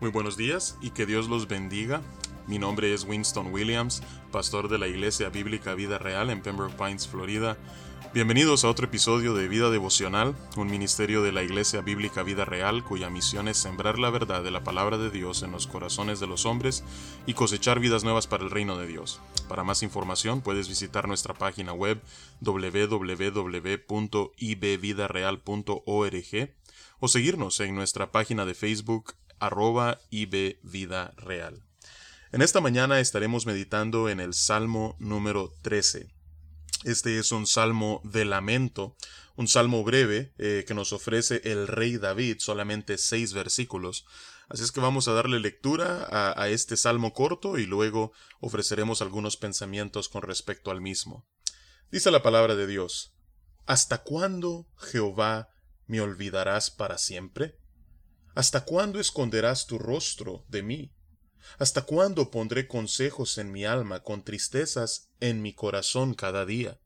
Muy buenos días y que Dios los bendiga. Mi nombre es Winston Williams, pastor de la Iglesia Bíblica Vida Real en Pembroke Pines, Florida. Bienvenidos a otro episodio de Vida Devocional, un ministerio de la Iglesia Bíblica Vida Real cuya misión es sembrar la verdad de la palabra de Dios en los corazones de los hombres y cosechar vidas nuevas para el reino de Dios. Para más información puedes visitar nuestra página web www.ibvidareal.org o seguirnos en nuestra página de Facebook arroba Vida Real. En esta mañana estaremos meditando en el Salmo número 13. Este es un salmo de lamento, un salmo breve eh, que nos ofrece el rey David, solamente seis versículos. Así es que vamos a darle lectura a, a este salmo corto y luego ofreceremos algunos pensamientos con respecto al mismo. Dice la palabra de Dios, ¿Hasta cuándo, Jehová, me olvidarás para siempre? ¿Hasta cuándo esconderás tu rostro de mí? ¿Hasta cuándo pondré consejos en mi alma con tristezas en mi corazón cada día?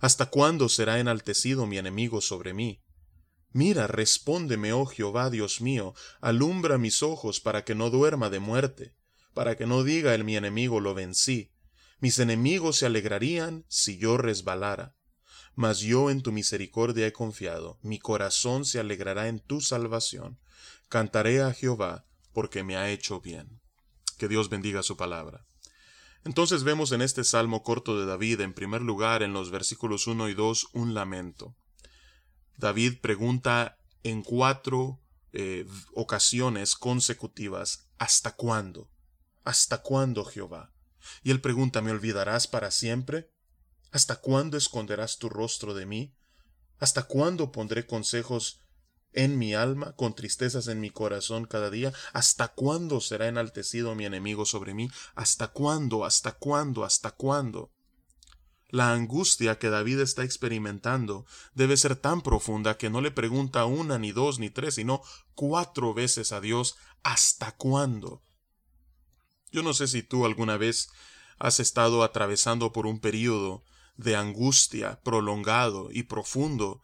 ¿Hasta cuándo será enaltecido mi enemigo sobre mí? Mira, respóndeme, oh Jehová Dios mío, alumbra mis ojos para que no duerma de muerte, para que no diga el mi enemigo lo vencí. Mis enemigos se alegrarían si yo resbalara. Mas yo en tu misericordia he confiado, mi corazón se alegrará en tu salvación. Cantaré a Jehová porque me ha hecho bien. Que Dios bendiga su palabra. Entonces vemos en este salmo corto de David, en primer lugar, en los versículos 1 y 2, un lamento. David pregunta en cuatro eh, ocasiones consecutivas, ¿hasta cuándo? ¿Hasta cuándo, Jehová? Y él pregunta, ¿me olvidarás para siempre? ¿Hasta cuándo esconderás tu rostro de mí? ¿Hasta cuándo pondré consejos en mi alma, con tristezas en mi corazón cada día? ¿Hasta cuándo será enaltecido mi enemigo sobre mí? ¿Hasta cuándo? ¿Hasta cuándo? ¿Hasta cuándo? La angustia que David está experimentando debe ser tan profunda que no le pregunta una, ni dos, ni tres, sino cuatro veces a Dios ¿hasta cuándo? Yo no sé si tú alguna vez has estado atravesando por un período de angustia prolongado y profundo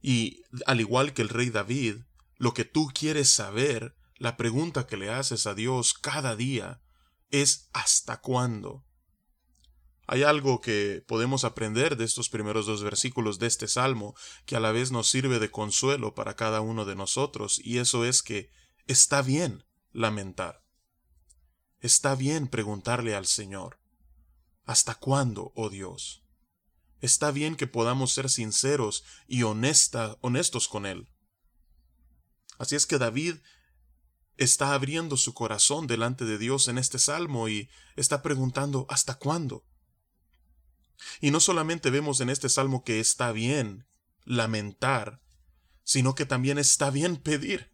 y al igual que el rey David, lo que tú quieres saber, la pregunta que le haces a Dios cada día, es ¿hasta cuándo? Hay algo que podemos aprender de estos primeros dos versículos de este salmo que a la vez nos sirve de consuelo para cada uno de nosotros, y eso es que está bien lamentar. Está bien preguntarle al Señor, ¿hasta cuándo, oh Dios? Está bien que podamos ser sinceros y honesta, honestos con Él. Así es que David está abriendo su corazón delante de Dios en este salmo y está preguntando ¿hasta cuándo? Y no solamente vemos en este salmo que está bien lamentar, sino que también está bien pedir.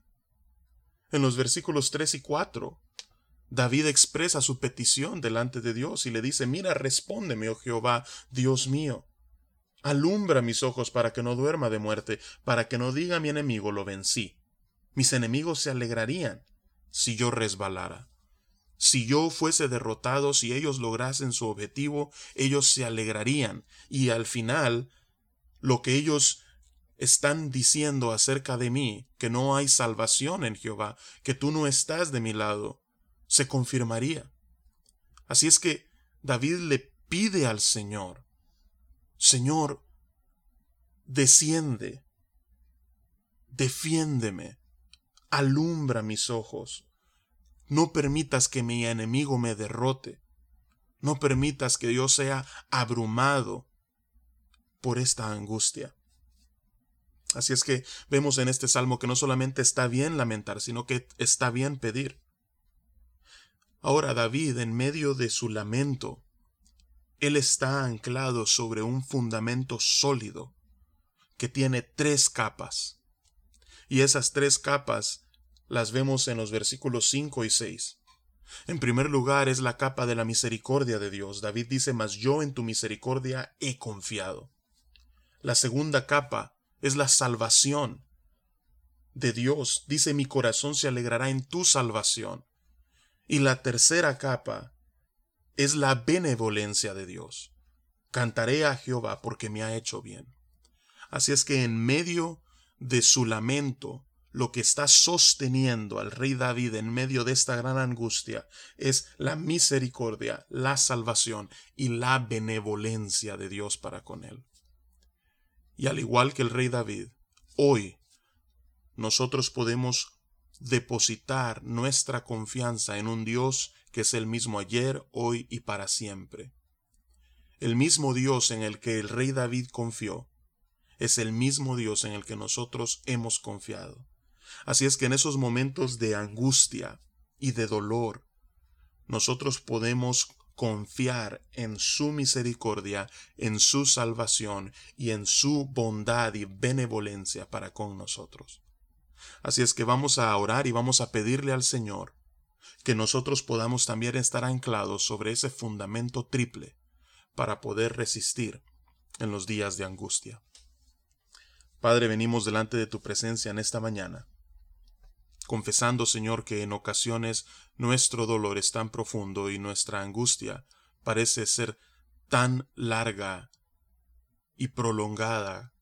En los versículos 3 y 4, David expresa su petición delante de Dios y le dice, mira, respóndeme, oh Jehová, Dios mío. Alumbra mis ojos para que no duerma de muerte, para que no diga mi enemigo lo vencí. Mis enemigos se alegrarían si yo resbalara. Si yo fuese derrotado, si ellos lograsen su objetivo, ellos se alegrarían. Y al final, lo que ellos están diciendo acerca de mí, que no hay salvación en Jehová, que tú no estás de mi lado, se confirmaría. Así es que David le pide al Señor Señor, desciende, defiéndeme, alumbra mis ojos, no permitas que mi enemigo me derrote, no permitas que yo sea abrumado por esta angustia. Así es que vemos en este salmo que no solamente está bien lamentar, sino que está bien pedir. Ahora David, en medio de su lamento, él está anclado sobre un fundamento sólido que tiene tres capas. Y esas tres capas las vemos en los versículos 5 y 6. En primer lugar es la capa de la misericordia de Dios. David dice, mas yo en tu misericordia he confiado. La segunda capa es la salvación de Dios. Dice, mi corazón se alegrará en tu salvación. Y la tercera capa es la benevolencia de Dios. Cantaré a Jehová porque me ha hecho bien. Así es que en medio de su lamento, lo que está sosteniendo al rey David en medio de esta gran angustia es la misericordia, la salvación y la benevolencia de Dios para con él. Y al igual que el rey David, hoy nosotros podemos depositar nuestra confianza en un Dios que es el mismo ayer, hoy y para siempre. El mismo Dios en el que el rey David confió es el mismo Dios en el que nosotros hemos confiado. Así es que en esos momentos de angustia y de dolor, nosotros podemos confiar en su misericordia, en su salvación y en su bondad y benevolencia para con nosotros. Así es que vamos a orar y vamos a pedirle al Señor que nosotros podamos también estar anclados sobre ese fundamento triple para poder resistir en los días de angustia. Padre, venimos delante de tu presencia en esta mañana confesando, Señor, que en ocasiones nuestro dolor es tan profundo y nuestra angustia parece ser tan larga y prolongada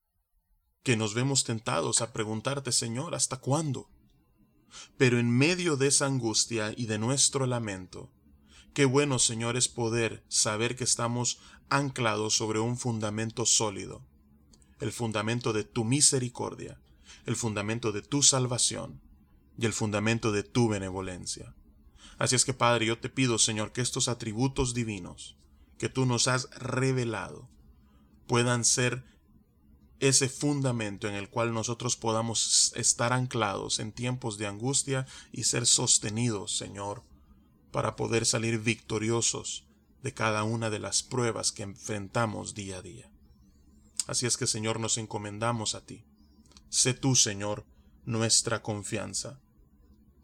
que nos vemos tentados a preguntarte, Señor, ¿hasta cuándo? Pero en medio de esa angustia y de nuestro lamento, qué bueno, Señor, es poder saber que estamos anclados sobre un fundamento sólido, el fundamento de tu misericordia, el fundamento de tu salvación, y el fundamento de tu benevolencia. Así es que Padre, yo te pido, Señor, que estos atributos divinos que tú nos has revelado puedan ser ese fundamento en el cual nosotros podamos estar anclados en tiempos de angustia y ser sostenidos, Señor, para poder salir victoriosos de cada una de las pruebas que enfrentamos día a día. Así es que, Señor, nos encomendamos a ti. Sé tú, Señor, nuestra confianza.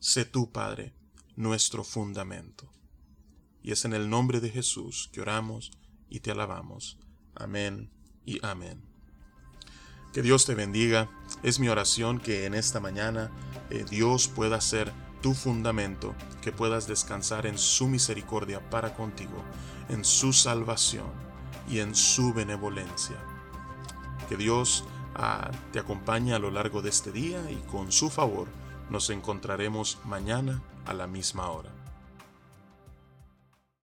Sé tú, Padre, nuestro fundamento. Y es en el nombre de Jesús que oramos y te alabamos. Amén y amén. Que Dios te bendiga. Es mi oración que en esta mañana eh, Dios pueda ser tu fundamento, que puedas descansar en su misericordia para contigo, en su salvación y en su benevolencia. Que Dios ah, te acompañe a lo largo de este día y con su favor nos encontraremos mañana a la misma hora.